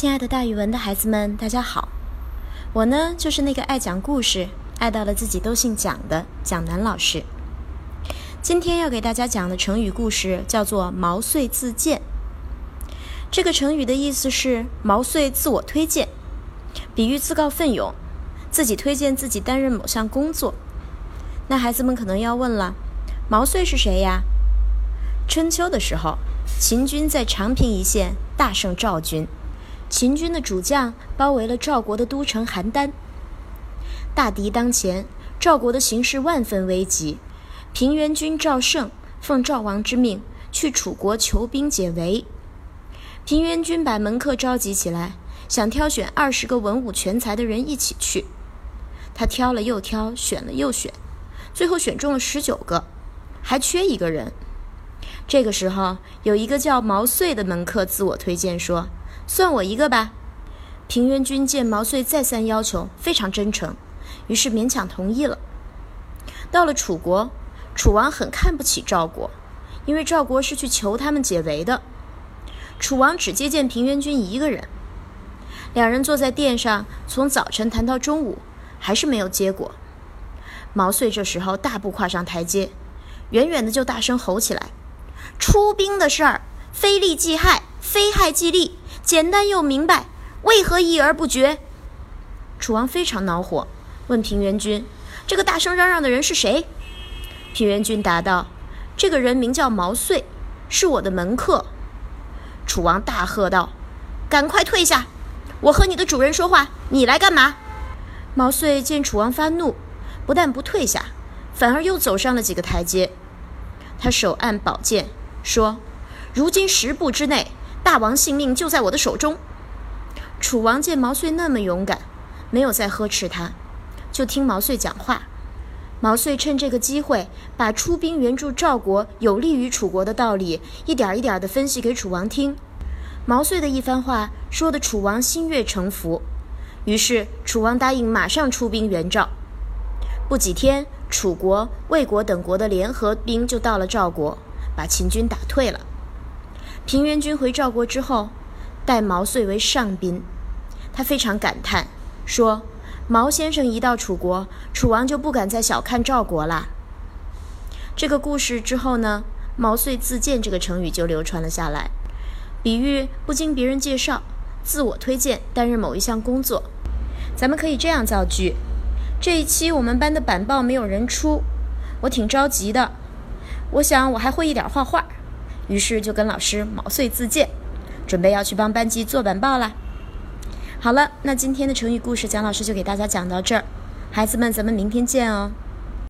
亲爱的大语文的孩子们，大家好！我呢，就是那个爱讲故事、爱到了自己都姓蒋的蒋楠老师。今天要给大家讲的成语故事叫做“毛遂自荐”。这个成语的意思是毛遂自我推荐，比喻自告奋勇，自己推荐自己担任某项工作。那孩子们可能要问了：毛遂是谁呀？春秋的时候，秦军在长平一线大胜赵军。秦军的主将包围了赵国的都城邯郸，大敌当前，赵国的形势万分危急。平原君赵胜奉赵王之命去楚国求兵解围。平原君把门客召集起来，想挑选二十个文武全才的人一起去。他挑了又挑，选了又选，最后选中了十九个，还缺一个人。这个时候，有一个叫毛遂的门客自我推荐说。算我一个吧。平原君见毛遂再三要求，非常真诚，于是勉强同意了。到了楚国，楚王很看不起赵国，因为赵国是去求他们解围的。楚王只接见平原君一个人，两人坐在殿上，从早晨谈到中午，还是没有结果。毛遂这时候大步跨上台阶，远远的就大声吼起来：“出兵的事儿，非利即害，非害即利。”简单又明白，为何议而不决？楚王非常恼火，问平原君：“这个大声嚷嚷的人是谁？”平原君答道：“这个人名叫毛遂，是我的门客。”楚王大喝道：“赶快退下！我和你的主人说话，你来干嘛？”毛遂见楚王发怒，不但不退下，反而又走上了几个台阶。他手按宝剑，说：“如今十步之内。”大王性命就在我的手中。楚王见毛遂那么勇敢，没有再呵斥他，就听毛遂讲话。毛遂趁这个机会，把出兵援助赵国有利于楚国的道理，一点一点地分析给楚王听。毛遂的一番话，说的楚王心悦诚服。于是楚王答应马上出兵援赵。不几天，楚国、魏国等国的联合兵就到了赵国，把秦军打退了。平原君回赵国之后，待毛遂为上宾。他非常感叹，说：“毛先生一到楚国，楚王就不敢再小看赵国啦。”这个故事之后呢，“毛遂自荐”这个成语就流传了下来，比喻不经别人介绍，自我推荐担任某一项工作。咱们可以这样造句：这一期我们班的板报没有人出，我挺着急的。我想我还会一点画画。于是就跟老师毛遂自荐，准备要去帮班级做板报了。好了，那今天的成语故事，蒋老师就给大家讲到这儿，孩子们，咱们明天见哦。